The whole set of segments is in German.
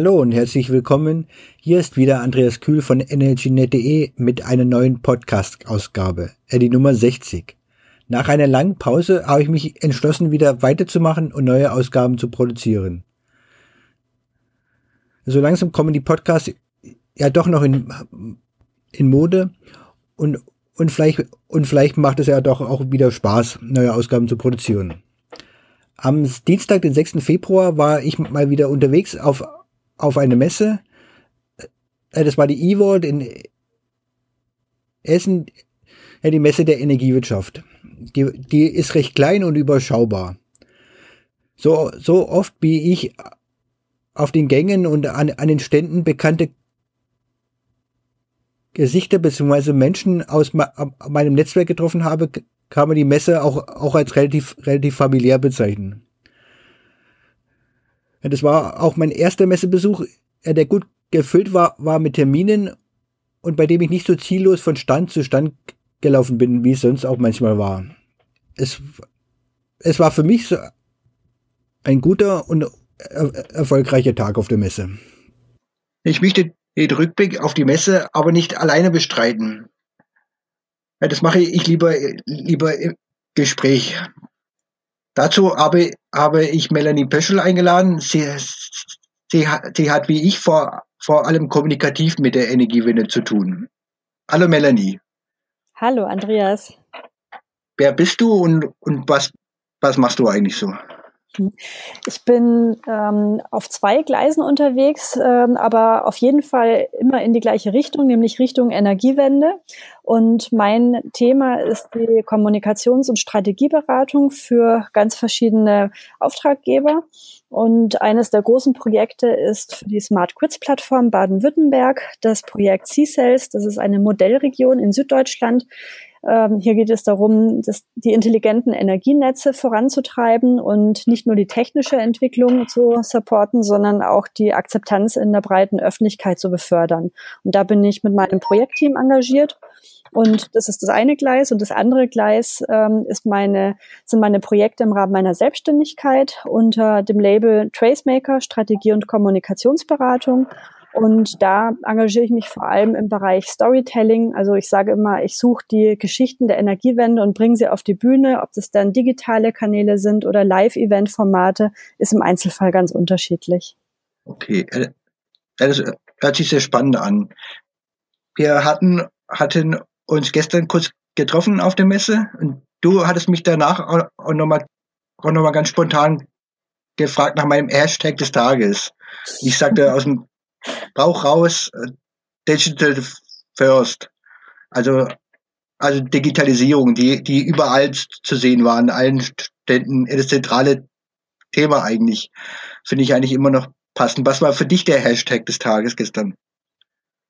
Hallo und herzlich willkommen. Hier ist wieder Andreas Kühl von energynet.de mit einer neuen Podcast-Ausgabe, äh, die Nummer 60. Nach einer langen Pause habe ich mich entschlossen, wieder weiterzumachen und neue Ausgaben zu produzieren. So langsam kommen die Podcasts ja doch noch in, in Mode und, und, vielleicht, und vielleicht macht es ja doch auch wieder Spaß, neue Ausgaben zu produzieren. Am Dienstag, den 6. Februar, war ich mal wieder unterwegs auf auf eine Messe. Äh, das war die E-World in Essen, ja, die Messe der Energiewirtschaft. Die, die ist recht klein und überschaubar. So, so oft wie ich auf den Gängen und an, an den Ständen bekannte Gesichter bzw. Menschen aus meinem Netzwerk getroffen habe, kann man die Messe auch, auch als relativ, relativ familiär bezeichnen. Das war auch mein erster Messebesuch, der gut gefüllt war, war mit Terminen und bei dem ich nicht so ziellos von Stand zu Stand gelaufen bin, wie es sonst auch manchmal war. Es, es war für mich so ein guter und er erfolgreicher Tag auf der Messe. Ich möchte den Rückblick auf die Messe aber nicht alleine bestreiten. Ja, das mache ich lieber, lieber im Gespräch. Dazu habe, habe ich Melanie Pöschel eingeladen. Sie, sie, sie hat wie ich vor, vor allem kommunikativ mit der Energiewende zu tun. Hallo Melanie. Hallo Andreas. Wer bist du und, und was, was machst du eigentlich so? Ich bin ähm, auf zwei Gleisen unterwegs, ähm, aber auf jeden Fall immer in die gleiche Richtung, nämlich Richtung Energiewende. Und mein Thema ist die Kommunikations- und Strategieberatung für ganz verschiedene Auftraggeber. Und eines der großen Projekte ist für die Smart Grids Plattform Baden-Württemberg das Projekt C-Cells. Das ist eine Modellregion in Süddeutschland, ähm, hier geht es darum, das, die intelligenten Energienetze voranzutreiben und nicht nur die technische Entwicklung zu supporten, sondern auch die Akzeptanz in der breiten Öffentlichkeit zu befördern. Und da bin ich mit meinem Projektteam engagiert. Und das ist das eine Gleis. Und das andere Gleis ähm, ist meine, sind meine Projekte im Rahmen meiner Selbstständigkeit unter dem Label Tracemaker, Strategie und Kommunikationsberatung. Und da engagiere ich mich vor allem im Bereich Storytelling. Also ich sage immer, ich suche die Geschichten der Energiewende und bringe sie auf die Bühne. Ob das dann digitale Kanäle sind oder Live-Event-Formate, ist im Einzelfall ganz unterschiedlich. Okay, äh, das hört sich sehr spannend an. Wir hatten, hatten uns gestern kurz getroffen auf der Messe und du hattest mich danach auch nochmal auch noch ganz spontan gefragt nach meinem Hashtag des Tages. Ich sagte aus dem Bauch raus, äh, Digital First. Also, also Digitalisierung, die, die überall zu sehen war, an allen Ständen, das zentrale Thema eigentlich. Finde ich eigentlich immer noch passend. Was war für dich der Hashtag des Tages gestern?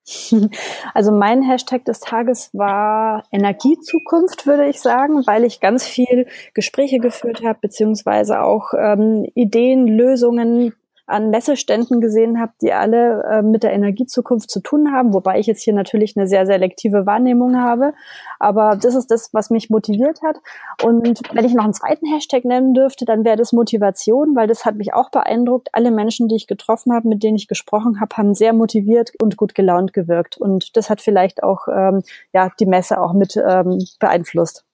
Also mein Hashtag des Tages war Energiezukunft, würde ich sagen, weil ich ganz viel Gespräche geführt habe, beziehungsweise auch ähm, Ideen, Lösungen an Messeständen gesehen habe, die alle äh, mit der Energiezukunft zu tun haben, wobei ich jetzt hier natürlich eine sehr selektive Wahrnehmung habe. Aber das ist das, was mich motiviert hat. Und wenn ich noch einen zweiten Hashtag nennen dürfte, dann wäre das Motivation, weil das hat mich auch beeindruckt. Alle Menschen, die ich getroffen habe, mit denen ich gesprochen habe, haben sehr motiviert und gut gelaunt gewirkt. Und das hat vielleicht auch ähm, ja die Messe auch mit ähm, beeinflusst.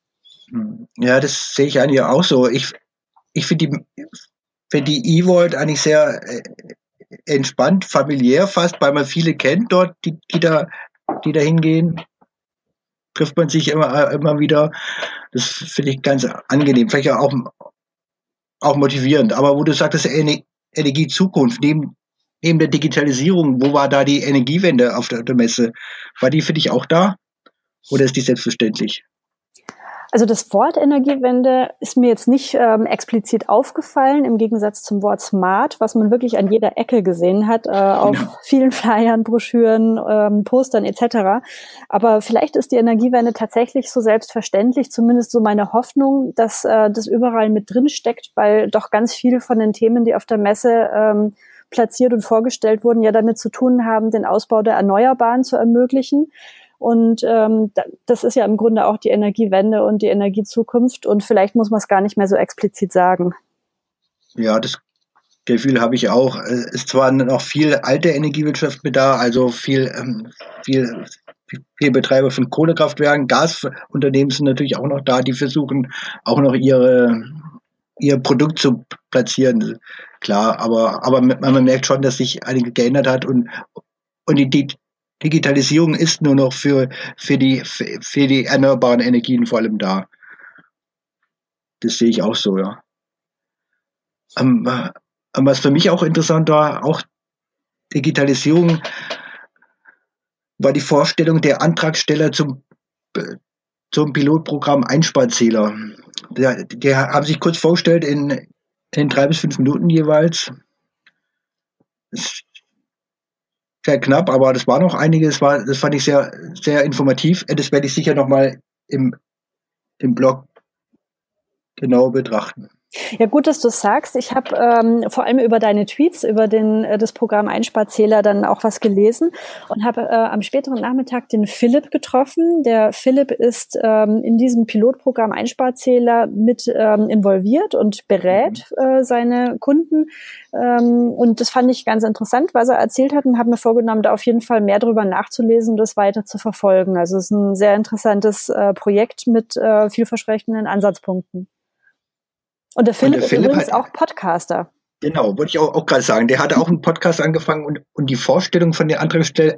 Ja, das sehe ich eigentlich auch so. Ich, ich finde die finde die E-Vault eigentlich sehr äh, entspannt, familiär fast, weil man viele kennt dort, die, die da, die da hingehen. Trifft man sich immer, immer wieder. Das finde ich ganz angenehm. Vielleicht auch, auch motivierend. Aber wo du sagtest, Energiezukunft, neben, neben der Digitalisierung, wo war da die Energiewende auf der, der Messe? War die für dich auch da? Oder ist die selbstverständlich? Also das Wort Energiewende ist mir jetzt nicht ähm, explizit aufgefallen, im Gegensatz zum Wort Smart, was man wirklich an jeder Ecke gesehen hat, äh, auf ja. vielen Flyern, Broschüren, ähm, Postern etc. Aber vielleicht ist die Energiewende tatsächlich so selbstverständlich, zumindest so meine Hoffnung, dass äh, das überall mit drin steckt, weil doch ganz viele von den Themen, die auf der Messe ähm, platziert und vorgestellt wurden, ja damit zu tun haben, den Ausbau der Erneuerbaren zu ermöglichen. Und ähm, das ist ja im Grunde auch die Energiewende und die Energiezukunft. Und vielleicht muss man es gar nicht mehr so explizit sagen. Ja, das Gefühl habe ich auch. Es ist zwar noch viel alte Energiewirtschaft mit da, also viel, ähm, viel, viel Betreiber von Kohlekraftwerken, Gasunternehmen sind natürlich auch noch da, die versuchen auch noch ihre, ihr Produkt zu platzieren. Klar, aber, aber man merkt schon, dass sich einige geändert hat und, und die, Digitalisierung ist nur noch für, für, die, für die erneuerbaren Energien vor allem da. Das sehe ich auch so, ja. Ähm, äh, was für mich auch interessant war, auch Digitalisierung, war die Vorstellung der Antragsteller zum, zum Pilotprogramm Einsparzähler. Die, die haben sich kurz vorgestellt in, in drei bis fünf Minuten jeweils. Sehr knapp, aber das war noch einiges, war, das fand ich sehr, sehr informativ. Das werde ich sicher nochmal im, im Blog genau betrachten. Ja, gut, dass du es sagst. Ich habe ähm, vor allem über deine Tweets, über den, äh, das Programm Einsparzähler dann auch was gelesen und habe äh, am späteren Nachmittag den Philipp getroffen. Der Philipp ist ähm, in diesem Pilotprogramm Einsparzähler mit ähm, involviert und berät mhm. äh, seine Kunden. Ähm, und das fand ich ganz interessant, was er erzählt hat und habe mir vorgenommen, da auf jeden Fall mehr drüber nachzulesen und das weiter zu verfolgen. Also es ist ein sehr interessantes äh, Projekt mit äh, vielversprechenden Ansatzpunkten. Und der Philipp, und der Philipp ist übrigens hat, auch Podcaster. Genau, wollte ich auch, auch gerade sagen. Der hatte auch einen Podcast angefangen und, und die Vorstellung von den Antragstellern,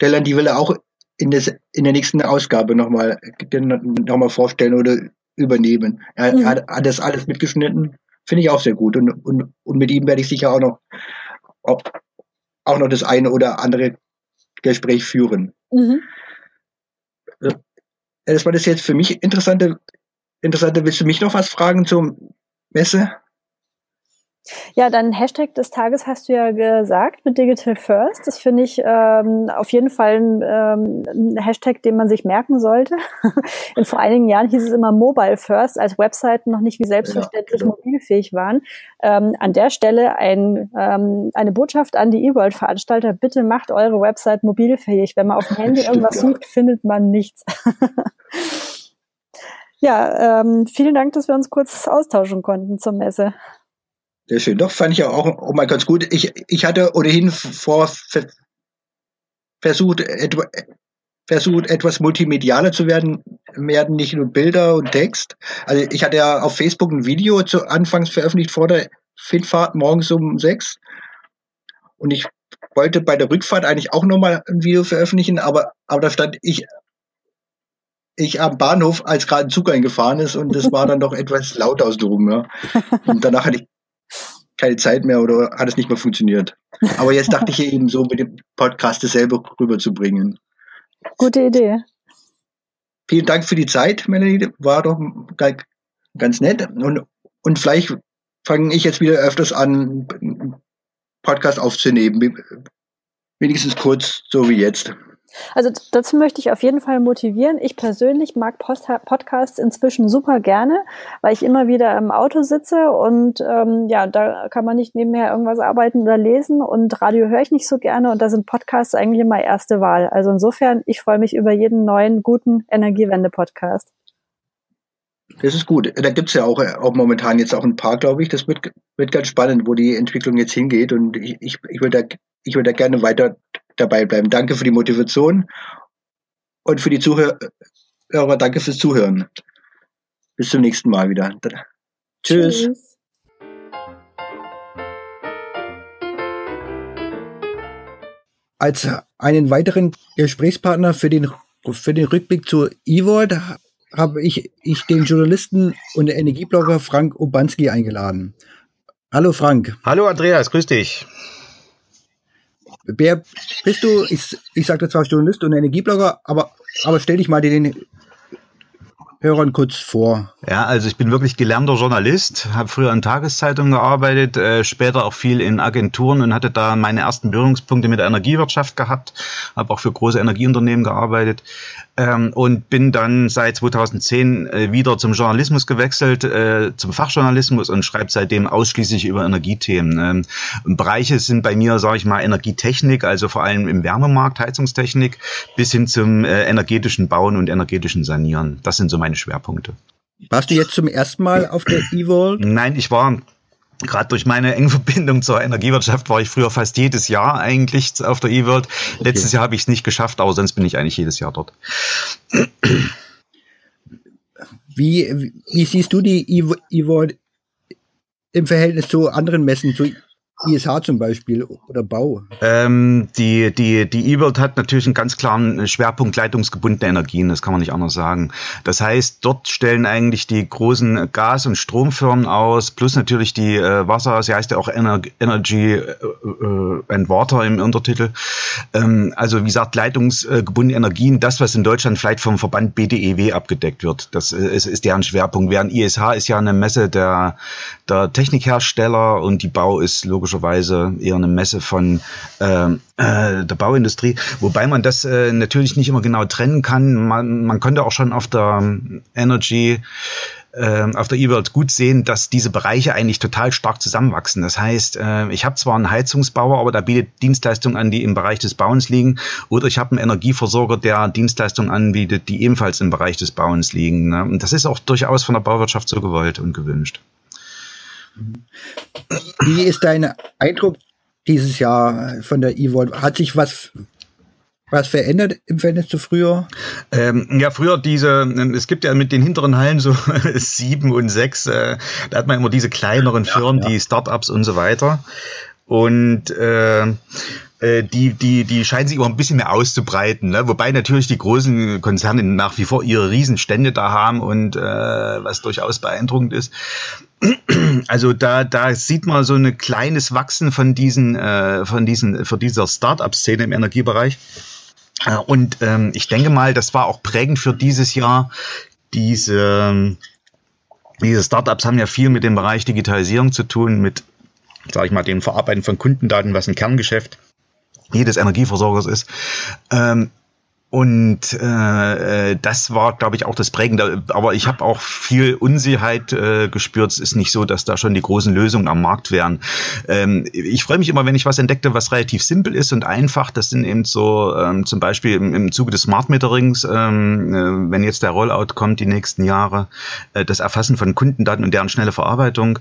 die will er auch in, des, in der nächsten Ausgabe nochmal noch mal vorstellen oder übernehmen. Er, mhm. hat, hat, das alles mitgeschnitten. Finde ich auch sehr gut. Und, und, und mit ihm werde ich sicher auch noch, auch, auch noch das eine oder andere Gespräch führen. Mhm. Das war das jetzt für mich interessante Interessante, willst du mich noch was fragen zur Messe? Ja, dein Hashtag des Tages hast du ja gesagt mit Digital First. Das finde ich ähm, auf jeden Fall ein, ähm, ein, Hashtag, den man sich merken sollte. In vor einigen Jahren hieß es immer Mobile First, als Webseiten noch nicht wie selbstverständlich ja, genau. mobilfähig waren. Ähm, an der Stelle ein, ähm, eine Botschaft an die eWorld-Veranstalter. Bitte macht eure Website mobilfähig. Wenn man auf dem Handy Stimmt, irgendwas ja. sucht, findet man nichts. Ja, ähm, vielen Dank, dass wir uns kurz austauschen konnten zur Messe. Sehr schön. Doch, fand ich ja auch, auch mal ganz gut. Ich, ich hatte ohnehin vor versucht, etwa, versucht, etwas multimedialer zu werden, werden nicht nur Bilder und Text. Also ich hatte ja auf Facebook ein Video zu Anfangs veröffentlicht vor der Fitfahrt morgens um sechs. Und ich wollte bei der Rückfahrt eigentlich auch nochmal ein Video veröffentlichen, aber, aber da stand ich ich am Bahnhof, als gerade ein Zug eingefahren ist und es war dann doch etwas laut aus drum. Ja. Und danach hatte ich keine Zeit mehr oder hat es nicht mehr funktioniert. Aber jetzt dachte ich eben so, mit dem Podcast dasselbe rüberzubringen. Gute Idee. Vielen Dank für die Zeit, Melanie. War doch ganz nett. Und, und vielleicht fange ich jetzt wieder öfters an, Podcast aufzunehmen. Wenigstens kurz, so wie jetzt. Also dazu möchte ich auf jeden Fall motivieren. Ich persönlich mag Post Podcasts inzwischen super gerne, weil ich immer wieder im Auto sitze und ähm, ja, da kann man nicht nebenher irgendwas arbeiten oder lesen und Radio höre ich nicht so gerne und da sind Podcasts eigentlich immer erste Wahl. Also insofern, ich freue mich über jeden neuen guten Energiewende-Podcast. Das ist gut. Da gibt's ja auch, auch momentan jetzt auch ein paar, glaube ich. Das wird, wird ganz spannend, wo die Entwicklung jetzt hingeht. Und ich, ich, ich würde da, ich würde da gerne weiter dabei bleiben. Danke für die Motivation und für die Zuhörer. Danke fürs Zuhören. Bis zum nächsten Mal wieder. Tschüss. Tschüss. Als einen weiteren Gesprächspartner für den, für den Rückblick zur E-World habe ich, ich den Journalisten und Energieblogger Frank Obanski eingeladen. Hallo Frank. Hallo Andreas, grüß dich. Wer bist du? Ich, ich sagte zwar Journalist und Energieblogger, aber, aber stell dich mal den Hörern kurz vor. Ja, also ich bin wirklich gelernter Journalist, habe früher in Tageszeitungen gearbeitet, äh, später auch viel in Agenturen und hatte da meine ersten Berührungspunkte mit der Energiewirtschaft gehabt, habe auch für große Energieunternehmen gearbeitet ähm, und bin dann seit 2010 äh, wieder zum Journalismus gewechselt, äh, zum Fachjournalismus und schreibe seitdem ausschließlich über Energiethemen. Ähm, Bereiche sind bei mir, sage ich mal, Energietechnik, also vor allem im Wärmemarkt, Heizungstechnik, bis hin zum äh, energetischen Bauen und energetischen Sanieren. Das sind so meine Schwerpunkte. Warst du jetzt zum ersten Mal auf der E-World? Nein, ich war Gerade durch meine enge Verbindung zur Energiewirtschaft war ich früher fast jedes Jahr eigentlich auf der eWorld. Okay. Letztes Jahr habe ich es nicht geschafft, aber sonst bin ich eigentlich jedes Jahr dort. Wie, wie siehst du die eWorld im Verhältnis zu anderen Messen, zu ISH zum Beispiel oder Bau? Ähm, die die die E-World hat natürlich einen ganz klaren Schwerpunkt leitungsgebundene Energien, das kann man nicht anders sagen. Das heißt, dort stellen eigentlich die großen Gas- und Stromfirmen aus, plus natürlich die äh, Wasser, sie heißt ja auch Ener Energy äh, äh, and Water im Untertitel. Ähm, also wie gesagt, leitungsgebundene Energien, das, was in Deutschland vielleicht vom Verband BDEW abgedeckt wird, das äh, ist, ist deren Schwerpunkt. Während ISH ist ja eine Messe der, der Technikhersteller und die Bau ist logisch logischerweise eher eine Messe von äh, äh, der Bauindustrie, wobei man das äh, natürlich nicht immer genau trennen kann. Man, man konnte auch schon auf der Energy äh, auf der E-World gut sehen, dass diese Bereiche eigentlich total stark zusammenwachsen. Das heißt, äh, ich habe zwar einen Heizungsbauer, aber der bietet Dienstleistungen an, die im Bereich des Bauens liegen, oder ich habe einen Energieversorger, der Dienstleistungen anbietet, die ebenfalls im Bereich des Bauens liegen. Ne? Und das ist auch durchaus von der Bauwirtschaft so gewollt und gewünscht. Wie ist dein Eindruck dieses Jahr von der E-Volt? Hat sich was was verändert im Verhältnis zu früher? Ähm, ja, früher diese, ähm, es gibt ja mit den hinteren Hallen so sieben und sechs, äh, da hat man immer diese kleineren Firmen, ja, ja. die Startups und so weiter. Und äh, äh, die, die, die scheinen sich immer ein bisschen mehr auszubreiten. Ne? Wobei natürlich die großen Konzerne nach wie vor ihre Riesenstände da haben und äh, was durchaus beeindruckend ist. Also da, da sieht man so ein kleines Wachsen von diesen, äh, von diesen, von dieser Start-up-Szene im Energiebereich. Äh, und ähm, ich denke mal, das war auch prägend für dieses Jahr. Diese, diese Startups haben ja viel mit dem Bereich Digitalisierung zu tun, mit, sage ich mal, dem Verarbeiten von Kundendaten, was ein Kerngeschäft jedes Energieversorgers ist. Ähm, und äh, äh, das war, glaube ich, auch das Prägende. Aber ich habe auch viel Unsicherheit äh, gespürt. Es ist nicht so, dass da schon die großen Lösungen am Markt wären. Ähm, ich freue mich immer, wenn ich was entdeckte, was relativ simpel ist und einfach. Das sind eben so ähm, zum Beispiel im, im Zuge des Smart Meterings, ähm, äh, wenn jetzt der Rollout kommt die nächsten Jahre, äh, das Erfassen von Kundendaten und deren schnelle Verarbeitung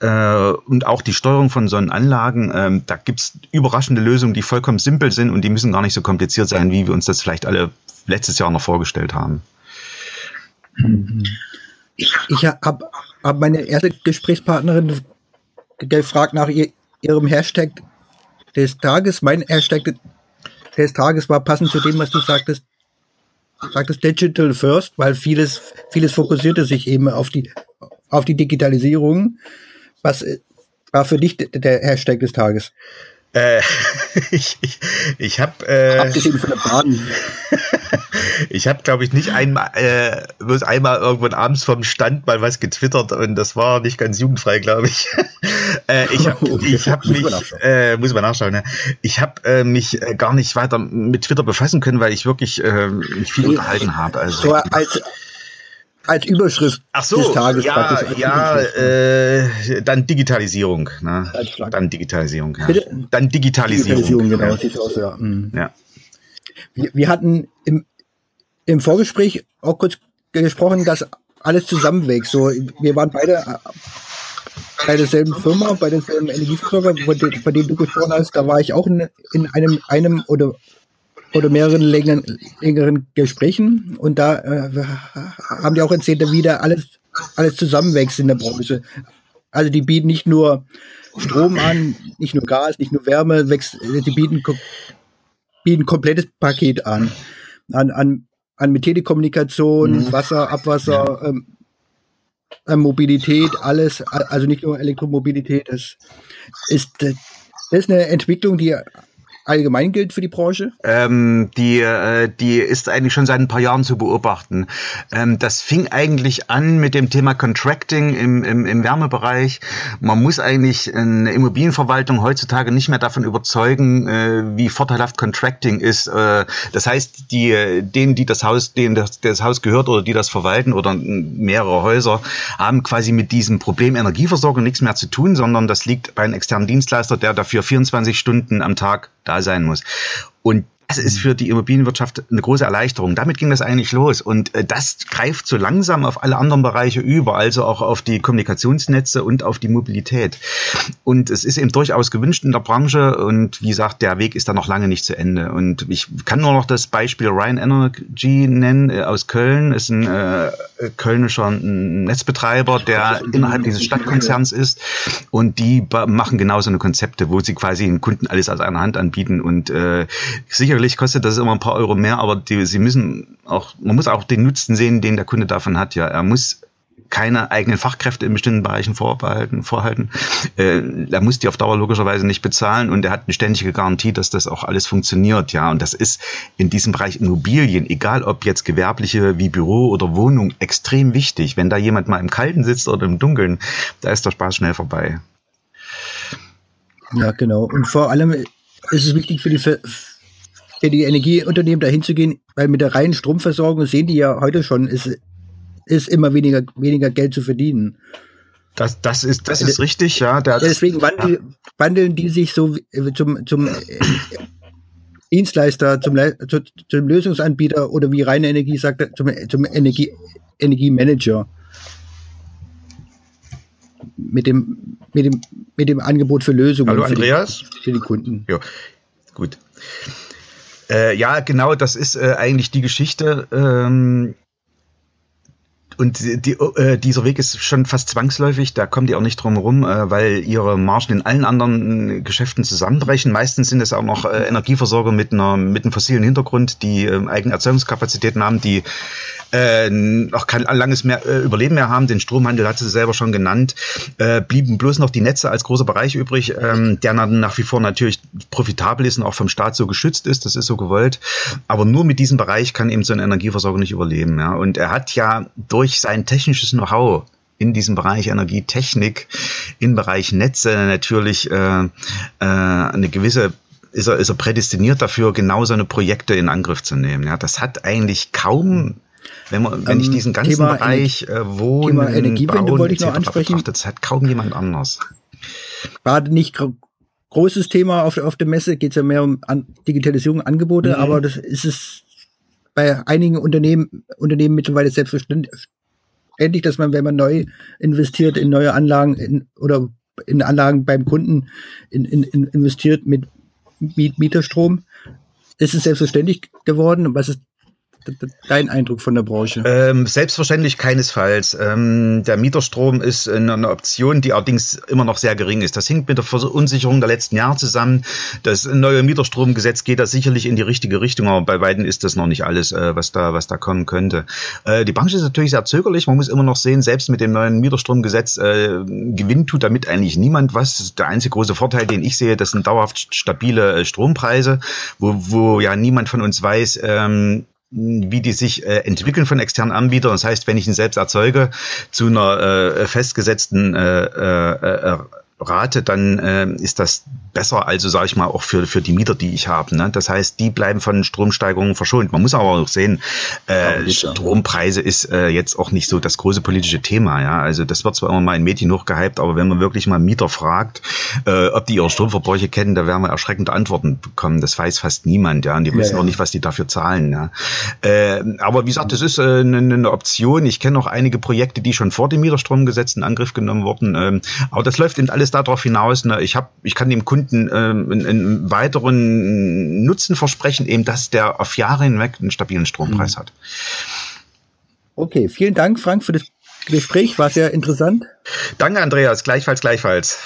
äh, und auch die Steuerung von so Anlagen, ähm, da gibt's überraschende Lösungen, die vollkommen simpel sind und die müssen gar nicht so kompliziert sein, wie wir uns das vielleicht alle letztes Jahr noch vorgestellt haben. Ich, habe hab meine erste Gesprächspartnerin gefragt nach ihr, ihrem Hashtag des Tages. Mein Hashtag des Tages war passend zu dem, was du sagtest, sagtest Digital First, weil vieles, vieles fokussierte sich eben auf die, auf die Digitalisierung. Was äh, war für dich der Hashtag des Tages? Äh, ich ich, ich habe äh, abgesehen von der Bahn. ich habe glaube ich nicht einmal äh, bloß einmal irgendwann abends vom Stand mal was getwittert und das war nicht ganz jugendfrei glaube ich. äh, ich habe okay. ich habe mich äh, muss man nachschauen. Ne? Ich habe äh, mich äh, gar nicht weiter mit Twitter befassen können, weil ich wirklich äh, mich viel unterhalten habe. Also so als als Überschrift Ach so, des Tages. Ja, ja äh, dann Digitalisierung. Ne? Dann Digitalisierung. Ja. Bitte? Dann Digitalisierung. Digitalisierung, genau. Ja. Sieht aus, ja. Mhm. ja. Wir, wir hatten im, im Vorgespräch auch kurz gesprochen, dass alles zusammenwächst. So, wir waren beide äh, bei derselben Firma, bei derselben Energieversorger, von, von dem du gesprochen hast. Da war ich auch in, in einem, einem oder oder mehreren längeren, längeren Gesprächen und da äh, haben die auch erzählt, wie da alles, alles zusammenwächst in der Branche. Also die bieten nicht nur Strom an, nicht nur Gas, nicht nur Wärme, wächst, die bieten, bieten ein komplettes Paket an. An, an, an mit Telekommunikation, mhm. Wasser, Abwasser, ja. ähm, Mobilität, alles, also nicht nur Elektromobilität, das ist, das ist eine Entwicklung, die allgemein gilt für die Branche? Ähm, die, äh, die ist eigentlich schon seit ein paar Jahren zu beobachten. Ähm, das fing eigentlich an mit dem Thema Contracting im, im, im Wärmebereich. Man muss eigentlich eine Immobilienverwaltung heutzutage nicht mehr davon überzeugen, äh, wie vorteilhaft Contracting ist. Äh, das heißt, die, denen, die das Haus, denen das, das Haus gehört oder die das verwalten oder mehrere Häuser, haben quasi mit diesem Problem Energieversorgung nichts mehr zu tun, sondern das liegt bei einem externen Dienstleister, der dafür 24 Stunden am Tag da sein muss. Und das ist für die Immobilienwirtschaft eine große Erleichterung. Damit ging das eigentlich los. Und äh, das greift so langsam auf alle anderen Bereiche über, also auch auf die Kommunikationsnetze und auf die Mobilität. Und es ist eben durchaus gewünscht in der Branche. Und wie gesagt, der Weg ist da noch lange nicht zu Ende. Und ich kann nur noch das Beispiel Ryan Energy nennen äh, aus Köln. Ist ein äh, kölnischer Netzbetreiber, der innerhalb dieses Stadtkonzerns ist. Und die machen genau so eine Konzepte, wo sie quasi den Kunden alles aus einer Hand anbieten und äh, sicher sicherlich kostet das immer ein paar Euro mehr, aber die, sie müssen auch, man muss auch den Nutzen sehen, den der Kunde davon hat. Ja, er muss keine eigenen Fachkräfte in bestimmten Bereichen vorbehalten, vorhalten. Äh, er muss die auf Dauer logischerweise nicht bezahlen und er hat eine ständige Garantie, dass das auch alles funktioniert. Ja, und das ist in diesem Bereich Immobilien, egal ob jetzt gewerbliche wie Büro oder Wohnung, extrem wichtig. Wenn da jemand mal im Kalten sitzt oder im Dunkeln, da ist der Spaß schnell vorbei. Ja, genau. Und vor allem ist es wichtig für die für die Energieunternehmen dahin zu gehen, weil mit der reinen Stromversorgung sehen die ja heute schon, ist, ist immer weniger, weniger Geld zu verdienen. Das, das ist, das ist richtig, ja. ja deswegen wandeln, wandeln die sich so zum, zum Dienstleister, zum, zu, zum Lösungsanbieter oder wie reine Energie sagt, zum, zum Energie, Energiemanager. Mit dem, mit dem, mit dem Angebot für Lösungen. Hallo Andreas. Für die, für die Kunden. Ja, gut. Äh, ja, genau, das ist äh, eigentlich die Geschichte. Ähm, und die, äh, dieser Weg ist schon fast zwangsläufig, da kommen die auch nicht drum herum, äh, weil ihre Margen in allen anderen Geschäften zusammenbrechen. Meistens sind es auch noch äh, Energieversorger mit, einer, mit einem fossilen Hintergrund, die äh, eigene Erzeugungskapazitäten haben, die äh, noch kein langes mehr, äh, Überleben mehr haben. Den Stromhandel hat sie selber schon genannt. Äh, blieben bloß noch die Netze als großer Bereich übrig, ähm, der nach wie vor natürlich profitabel ist und auch vom Staat so geschützt ist. Das ist so gewollt. Aber nur mit diesem Bereich kann eben so ein Energieversorger nicht überleben. Ja? Und er hat ja durch sein technisches Know-how in diesem Bereich Energietechnik, im Bereich Netze natürlich äh, äh, eine gewisse ist er, ist er prädestiniert dafür, genau seine Projekte in Angriff zu nehmen. Ja, das hat eigentlich kaum wenn, man, wenn ich ähm, diesen ganzen Thema Bereich äh, Wohnen, Thema Energiewende Bauen, wollte ich noch ansprechen. Das hat kaum jemand anders. Gerade nicht großes Thema auf, auf der Messe, geht es ja mehr um Digitalisierung, Angebote, mhm. aber das ist es bei einigen Unternehmen, Unternehmen mittlerweile selbstverständlich, dass man, wenn man neu investiert in neue Anlagen in, oder in Anlagen beim Kunden in, in, in investiert mit Mieterstrom, ist es selbstverständlich geworden. Was ist dein Eindruck von der Branche? Ähm, selbstverständlich keinesfalls. Ähm, der Mieterstrom ist eine, eine, Option, die allerdings immer noch sehr gering ist. Das hängt mit der Verunsicherung der letzten Jahre zusammen. Das neue Mieterstromgesetz geht da sicherlich in die richtige Richtung, aber bei beiden ist das noch nicht alles, äh, was da, was da kommen könnte. Äh, die Branche ist natürlich sehr zögerlich. Man muss immer noch sehen, selbst mit dem neuen Mieterstromgesetz äh, gewinnt tut damit eigentlich niemand was. Der einzige große Vorteil, den ich sehe, das sind dauerhaft stabile äh, Strompreise, wo, wo ja niemand von uns weiß, ähm, wie die sich äh, entwickeln von externen Anbietern. Das heißt, wenn ich ihn selbst erzeuge zu einer äh, festgesetzten äh, äh, äh Rate, dann äh, ist das besser, also sage ich mal, auch für, für die Mieter, die ich habe. Ne? Das heißt, die bleiben von Stromsteigerungen verschont. Man muss aber auch sehen, äh, Strompreise ist äh, jetzt auch nicht so das große politische Thema. Ja, Also das wird zwar immer mal in Medien hochgehypt, aber wenn man wirklich mal Mieter fragt, äh, ob die ihre Stromverbräuche kennen, da werden wir erschreckende Antworten bekommen. Das weiß fast niemand. Ja, und die wissen ja, ja. auch nicht, was die dafür zahlen. Ja? Äh, aber wie gesagt, das ist äh, eine, eine Option. Ich kenne auch einige Projekte, die schon vor dem Mieterstromgesetz in Angriff genommen wurden. Ähm, aber das läuft eben alles alles darauf hinaus, ne, ich habe, ich kann dem Kunden ähm, einen, einen, weiteren Nutzen versprechen, eben, dass der auf Jahre hinweg einen stabilen Strompreis mhm. hat. Okay, vielen Dank, Frank, für das Gespräch. War sehr interessant. Danke, Andreas. Gleichfalls, gleichfalls.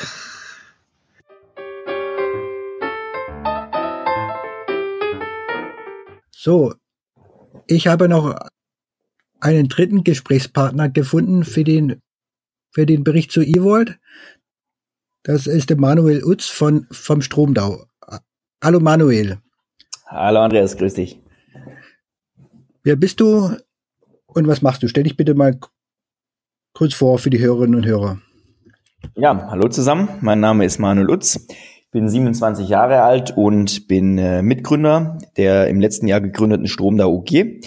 So, ich habe noch einen dritten Gesprächspartner gefunden für den, für den Bericht zu Evolt. Das ist der Manuel Utz von, vom Stromdau. Hallo Manuel. Hallo Andreas, grüß dich. Wer bist du und was machst du? Stell dich bitte mal kurz vor für die Hörerinnen und Hörer. Ja, hallo zusammen. Mein Name ist Manuel Utz. Ich bin 27 Jahre alt und bin äh, Mitgründer der im letzten Jahr gegründeten Stromdau UG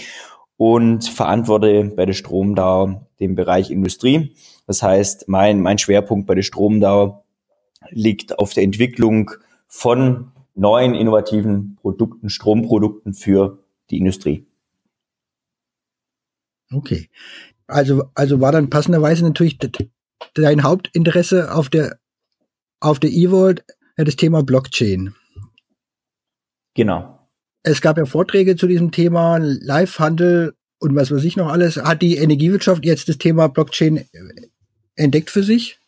und verantworte bei der Stromdau den Bereich Industrie. Das heißt, mein, mein Schwerpunkt bei der Stromdau liegt auf der Entwicklung von neuen innovativen Produkten, Stromprodukten für die Industrie. Okay. Also, also war dann passenderweise natürlich dein Hauptinteresse auf der, auf der E-Vault das Thema Blockchain. Genau. Es gab ja Vorträge zu diesem Thema, Live-Handel und was weiß ich noch alles. Hat die Energiewirtschaft jetzt das Thema Blockchain entdeckt für sich?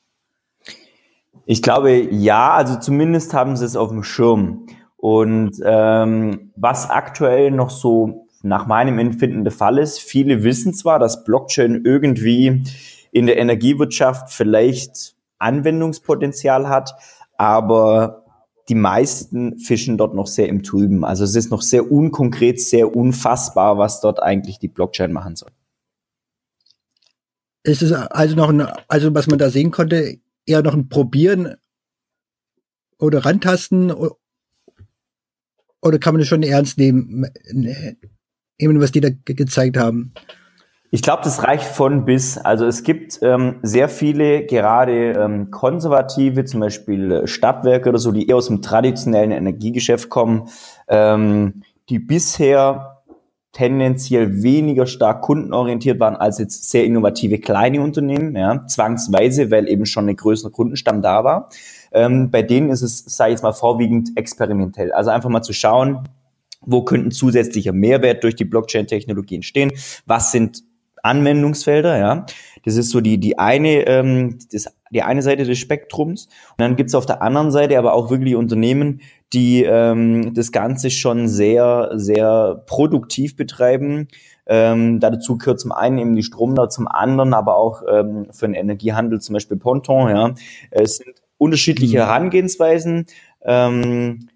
Ich glaube, ja, also zumindest haben sie es auf dem Schirm. Und ähm, was aktuell noch so nach meinem Empfinden der Fall ist, viele wissen zwar, dass Blockchain irgendwie in der Energiewirtschaft vielleicht Anwendungspotenzial hat, aber die meisten fischen dort noch sehr im Trüben. Also es ist noch sehr unkonkret, sehr unfassbar, was dort eigentlich die Blockchain machen soll. Ist es also noch ein, also was man da sehen konnte, eher noch ein Probieren oder Rantasten oder kann man das schon ernst nehmen, eben was die da gezeigt haben? Ich glaube, das reicht von bis. Also es gibt ähm, sehr viele, gerade ähm, konservative, zum Beispiel äh, Stadtwerke oder so, die eher aus dem traditionellen Energiegeschäft kommen, ähm, die bisher tendenziell weniger stark kundenorientiert waren als jetzt sehr innovative kleine Unternehmen, ja, zwangsweise, weil eben schon ein größerer Kundenstamm da war. Ähm, bei denen ist es, sage ich jetzt mal, vorwiegend experimentell. Also einfach mal zu schauen, wo könnten zusätzlicher Mehrwert durch die Blockchain-Technologie entstehen? Was sind Anwendungsfelder, ja. Das ist so die, die eine, ähm, das, die eine Seite des Spektrums. Und dann gibt's auf der anderen Seite aber auch wirklich Unternehmen, die ähm, das Ganze schon sehr, sehr produktiv betreiben. Ähm, dazu gehört zum einen eben die Stromner, zum anderen aber auch ähm, für den Energiehandel zum Beispiel Ponton. Ja. Es sind unterschiedliche mhm. Herangehensweisen. Ähm,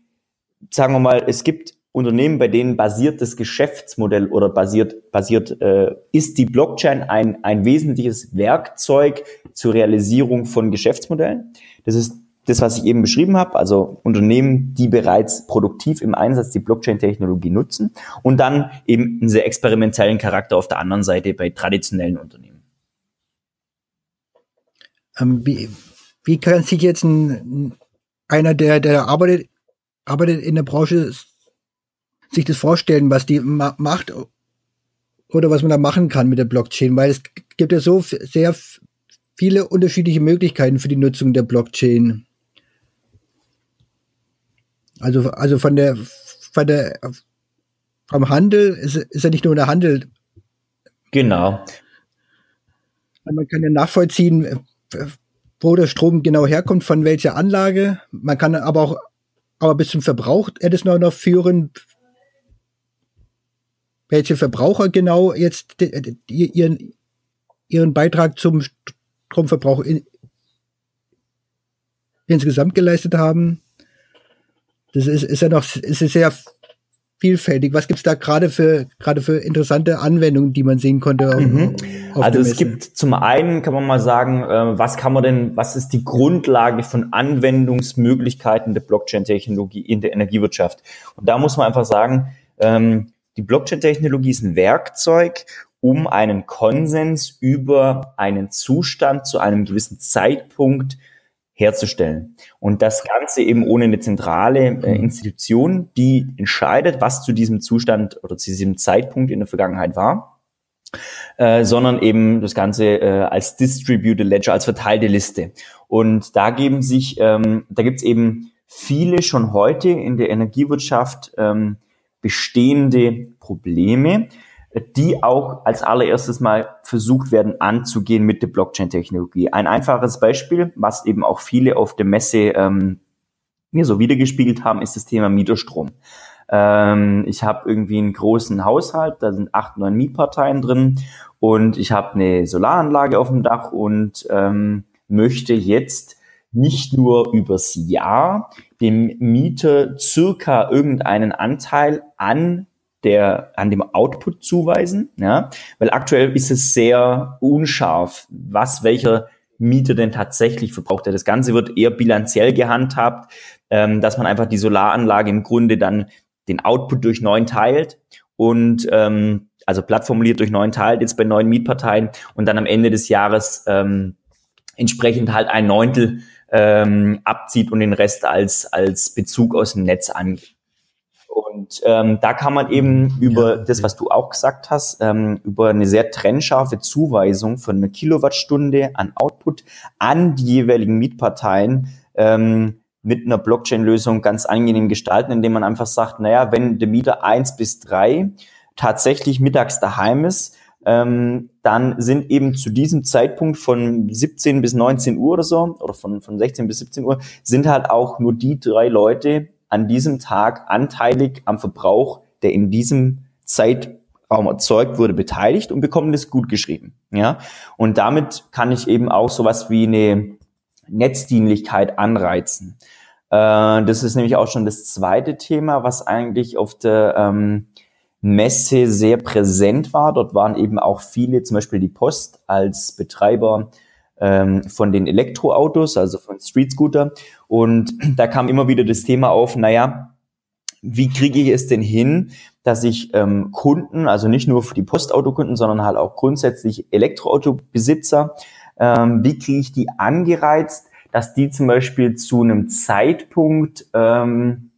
sagen wir mal, es gibt Unternehmen, bei denen basiert das Geschäftsmodell oder basiert, basiert äh, ist die Blockchain ein, ein wesentliches Werkzeug zur Realisierung von Geschäftsmodellen. Das ist das, was ich eben beschrieben habe, also Unternehmen, die bereits produktiv im Einsatz die Blockchain-Technologie nutzen und dann eben einen sehr experimentellen Charakter auf der anderen Seite bei traditionellen Unternehmen. Ähm, wie, wie kann sich jetzt ein, einer, der, der arbeitet, arbeitet in der Branche, sich das vorstellen, was die ma macht oder was man da machen kann mit der Blockchain? Weil es gibt ja so sehr viele unterschiedliche Möglichkeiten für die Nutzung der Blockchain. Also, also von der, von der, vom Handel ist, ist ja nicht nur der Handel. Genau. Man kann ja nachvollziehen, wo der Strom genau herkommt, von welcher Anlage. Man kann aber auch, aber bis zum Verbrauch er das noch, noch führen, welche Verbraucher genau jetzt ihren, ihren Beitrag zum Stromverbrauch in, insgesamt geleistet haben. Das ist, ist ja noch ist sehr vielfältig. Was gibt's da gerade für gerade für interessante Anwendungen, die man sehen konnte? Auf, mhm. auf also es gibt zum einen kann man mal sagen, äh, was kann man denn, was ist die Grundlage von Anwendungsmöglichkeiten der Blockchain-Technologie in der Energiewirtschaft? Und da muss man einfach sagen, ähm, die Blockchain-Technologie ist ein Werkzeug, um einen Konsens über einen Zustand zu einem gewissen Zeitpunkt herzustellen. Und das Ganze eben ohne eine zentrale äh, mhm. Institution, die entscheidet, was zu diesem Zustand oder zu diesem Zeitpunkt in der Vergangenheit war, äh, sondern eben das Ganze äh, als Distributed Ledger, als verteilte Liste. Und da geben sich, ähm, da gibt es eben viele schon heute in der Energiewirtschaft ähm, bestehende Probleme, die auch als allererstes mal versucht werden anzugehen mit der Blockchain-Technologie. Ein einfaches Beispiel, was eben auch viele auf der Messe ähm, mir so wiedergespiegelt haben, ist das Thema Mieterstrom. Ähm, ich habe irgendwie einen großen Haushalt, da sind acht, neun Mietparteien drin und ich habe eine Solaranlage auf dem Dach und ähm, möchte jetzt nicht nur übers Jahr dem Mieter circa irgendeinen Anteil an der, an dem Output zuweisen, ja, weil aktuell ist es sehr unscharf, was welcher Mieter denn tatsächlich verbraucht. Das Ganze wird eher bilanziell gehandhabt, ähm, dass man einfach die Solaranlage im Grunde dann den Output durch neun teilt und ähm, also plattformuliert durch neun teilt, jetzt bei neun Mietparteien und dann am Ende des Jahres ähm, entsprechend halt ein Neuntel ähm, abzieht und den Rest als, als Bezug aus dem Netz angeht. Und ähm, da kann man eben über das, was du auch gesagt hast, ähm, über eine sehr trennscharfe Zuweisung von einer Kilowattstunde an Output an die jeweiligen Mietparteien ähm, mit einer Blockchain-Lösung ganz angenehm gestalten, indem man einfach sagt, naja, wenn der Mieter eins bis drei tatsächlich mittags daheim ist, ähm, dann sind eben zu diesem Zeitpunkt von 17 bis 19 Uhr oder so, oder von, von 16 bis 17 Uhr, sind halt auch nur die drei Leute an diesem Tag anteilig am Verbrauch, der in diesem Zeitraum erzeugt wurde, beteiligt und bekommen das gut geschrieben. Ja, und damit kann ich eben auch sowas wie eine Netzdienlichkeit anreizen. Äh, das ist nämlich auch schon das zweite Thema, was eigentlich auf der ähm, Messe sehr präsent war. Dort waren eben auch viele, zum Beispiel die Post als Betreiber von den Elektroautos, also von Street Scooter. Und da kam immer wieder das Thema auf, naja, wie kriege ich es denn hin, dass ich ähm, Kunden, also nicht nur für die Postautokunden, sondern halt auch grundsätzlich Elektroautobesitzer, ähm, wie kriege ich die angereizt, dass die zum Beispiel zu einem Zeitpunkt ähm,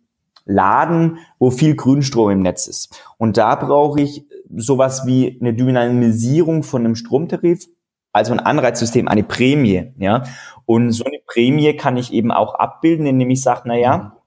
laden, wo viel Grünstrom im Netz ist. Und da brauche ich sowas wie eine Dynamisierung von einem Stromtarif, also ein Anreizsystem, eine Prämie, ja. Und so eine Prämie kann ich eben auch abbilden, indem ich sage, na ja,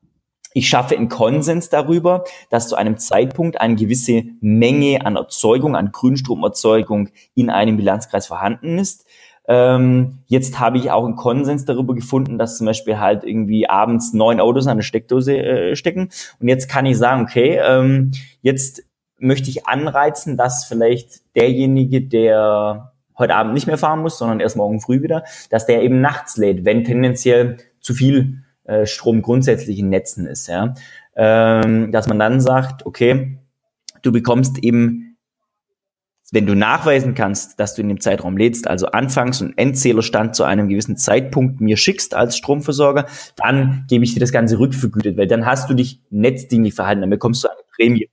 ich schaffe einen Konsens darüber, dass zu einem Zeitpunkt eine gewisse Menge an Erzeugung, an Grünstromerzeugung in einem Bilanzkreis vorhanden ist. Ähm, jetzt habe ich auch einen Konsens darüber gefunden, dass zum Beispiel halt irgendwie abends neun Autos an der Steckdose äh, stecken. Und jetzt kann ich sagen, okay, ähm, jetzt möchte ich anreizen, dass vielleicht derjenige, der heute Abend nicht mehr fahren muss, sondern erst morgen früh wieder, dass der eben nachts lädt, wenn tendenziell zu viel äh, Strom grundsätzlich in Netzen ist, ja. Ähm, dass man dann sagt, okay, du bekommst eben, wenn du nachweisen kannst, dass du in dem Zeitraum lädst, also Anfangs- und Endzählerstand zu einem gewissen Zeitpunkt mir schickst als Stromversorger, dann gebe ich dir das Ganze rückvergütet, weil dann hast du dich netzdienlich verhalten, dann bekommst du eine Prämie.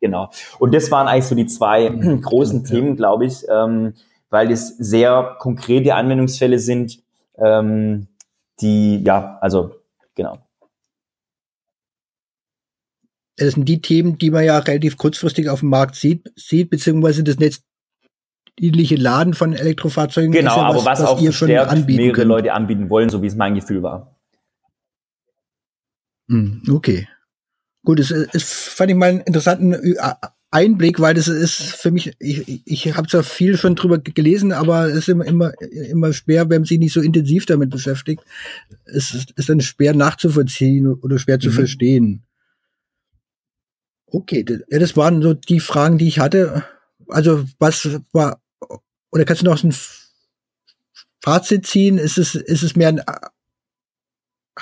Genau. Und das waren eigentlich so die zwei großen Themen, glaube ich, ähm, weil es sehr konkrete Anwendungsfälle sind, ähm, die, ja, also, genau. Das sind die Themen, die man ja relativ kurzfristig auf dem Markt sieht, sieht beziehungsweise das netzdienliche Laden von Elektrofahrzeugen. Genau, ja was, aber was, was auch ihr schon anbieten mehrere könnt. Leute anbieten wollen, so wie es mein Gefühl war. Hm, okay. Gut, das, das fand ich mal einen interessanten Einblick, weil das ist für mich, ich, ich habe zwar viel schon drüber gelesen, aber es ist immer, immer, immer schwer, wenn man sich nicht so intensiv damit beschäftigt. Es ist, ist dann schwer nachzuvollziehen oder schwer zu mhm. verstehen. Okay, das, ja, das waren so die Fragen, die ich hatte. Also was war, oder kannst du noch ein Fazit ziehen? Ist es, ist es mehr ein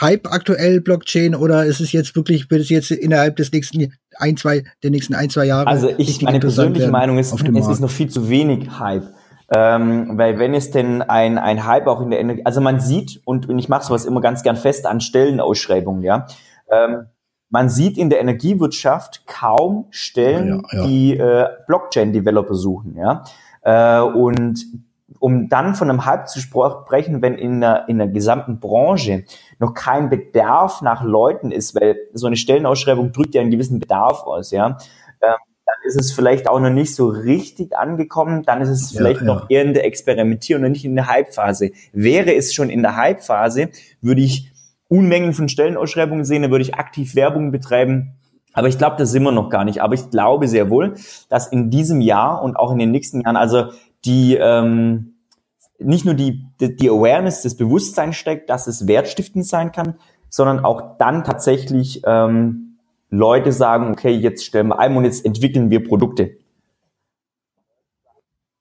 Hype aktuell Blockchain oder ist es jetzt wirklich, wird es jetzt innerhalb des nächsten ein, zwei, der nächsten ein, zwei Jahre? Also ich, meine persönliche Meinung ist, es ist noch viel zu wenig Hype. Ähm, weil wenn es denn ein, ein Hype auch in der Energie, also man sieht, und, und ich mache sowas immer ganz gern fest an Stellenausschreibungen, ja, ähm, man sieht in der Energiewirtschaft kaum Stellen, ja, ja. die äh, Blockchain-Developer suchen, ja. Äh, und um dann von einem Hype zu sprechen, wenn in der, in der gesamten Branche noch kein Bedarf nach Leuten ist, weil so eine Stellenausschreibung drückt ja einen gewissen Bedarf aus, ja, ähm, dann ist es vielleicht auch noch nicht so richtig angekommen, dann ist es vielleicht ja. noch eher in der Experimentierung und nicht in der Hype-Phase. Wäre es schon in der Hype-Phase, würde ich Unmengen von Stellenausschreibungen sehen, dann würde ich aktiv Werbung betreiben, aber ich glaube, das sind wir noch gar nicht. Aber ich glaube sehr wohl, dass in diesem Jahr und auch in den nächsten Jahren, also die, ähm, nicht nur die, die Awareness, das Bewusstsein steckt, dass es wertstiftend sein kann, sondern auch dann tatsächlich ähm, Leute sagen, okay, jetzt stellen wir ein und jetzt entwickeln wir Produkte.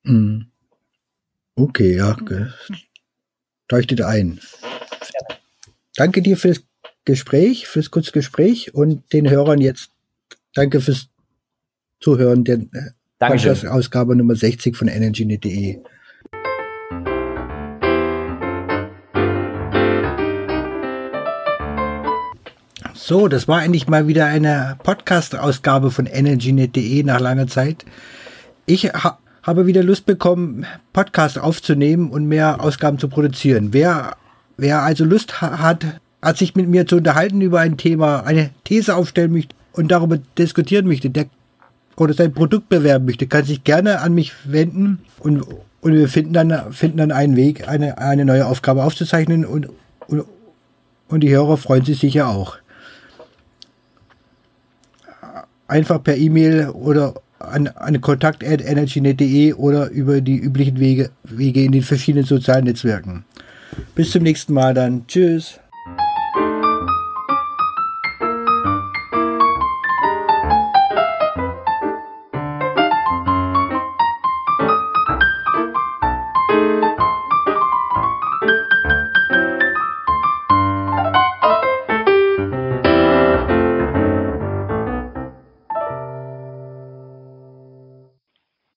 Hm. Okay, ja, leuchtet ein. Danke dir fürs Gespräch, fürs kurze Gespräch und den Hörern jetzt danke fürs Zuhören der äh, Ausgabe Nummer 60 von energy.de. So, das war endlich mal wieder eine Podcast-Ausgabe von energynet.de nach langer Zeit. Ich ha habe wieder Lust bekommen, Podcast aufzunehmen und mehr Ausgaben zu produzieren. Wer wer also Lust hat, hat sich mit mir zu unterhalten über ein Thema, eine These aufstellen möchte und darüber diskutieren möchte, der oder sein Produkt bewerben möchte, kann sich gerne an mich wenden und, und wir finden dann, finden dann einen Weg, eine, eine neue Aufgabe aufzuzeichnen und, und, und die Hörer freuen sich sicher auch. Einfach per E-Mail oder an, an kontakt.energynet.de oder über die üblichen Wege, Wege in den verschiedenen sozialen Netzwerken. Bis zum nächsten Mal dann. Tschüss.